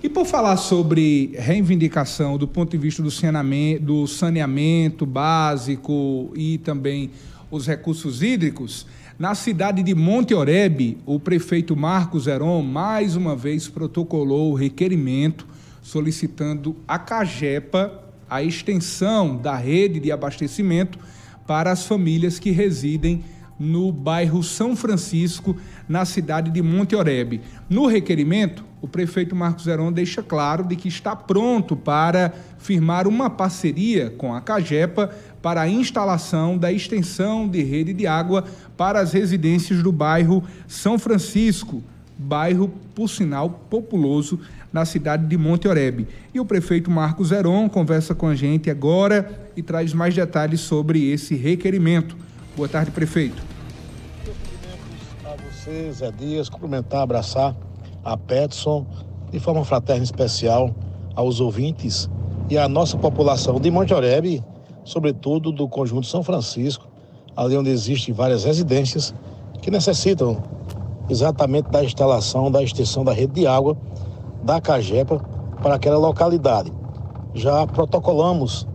E por falar sobre reivindicação do ponto de vista do saneamento, do saneamento básico e também os recursos hídricos, na cidade de Monte Oreb, o prefeito Marcos Heron mais uma vez protocolou o requerimento solicitando a Cagepa a extensão da rede de abastecimento para as famílias que residem no bairro São Francisco, na cidade de Monte Oreb. No requerimento, o prefeito Marcos Heron deixa claro de que está pronto para firmar uma parceria com a Cagepa para a instalação da extensão de rede de água para as residências do bairro São Francisco, bairro, por sinal, populoso na cidade de Monte Oreb. E o prefeito Marcos Heron conversa com a gente agora e traz mais detalhes sobre esse requerimento. Boa tarde, prefeito. A você, Zé Dias, cumprimentar, abraçar a Petson, de forma fraterna especial aos ouvintes e à nossa população de Monte Oreb, sobretudo do Conjunto São Francisco, ali onde existem várias residências que necessitam exatamente da instalação, da extensão da rede de água da Cagepa para aquela localidade. Já protocolamos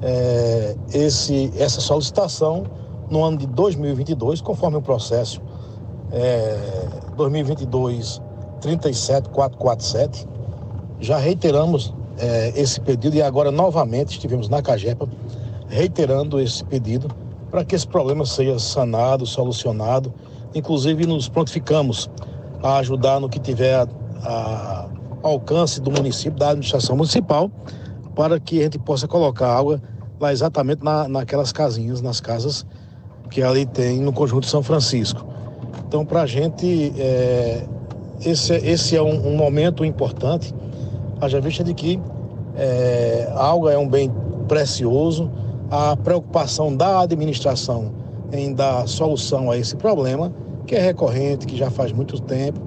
é, esse, essa solicitação no ano de 2022, conforme o processo é, 2022 37447. Já reiteramos é, esse pedido e agora novamente estivemos na Cagepa reiterando esse pedido para que esse problema seja sanado, solucionado. Inclusive nos prontificamos a ajudar no que tiver a, a alcance do município, da administração municipal, para que a gente possa colocar água lá exatamente na, naquelas casinhas, nas casas que ali tem no conjunto São Francisco. Então, para a gente, é, esse, esse é um, um, momento importante, haja vista de que é, a água é um bem precioso, a preocupação da administração em dar solução a esse problema, que é recorrente, que já faz muito tempo,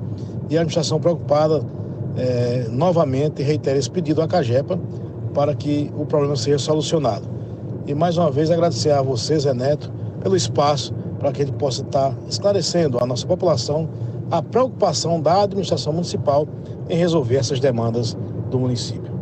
e a administração preocupada é, novamente reitera esse pedido à CAGEPA para que o problema seja solucionado. E mais uma vez agradecer a você, Zé Neto, pelo espaço para que ele possa estar esclarecendo à nossa população a preocupação da administração municipal em resolver essas demandas do município.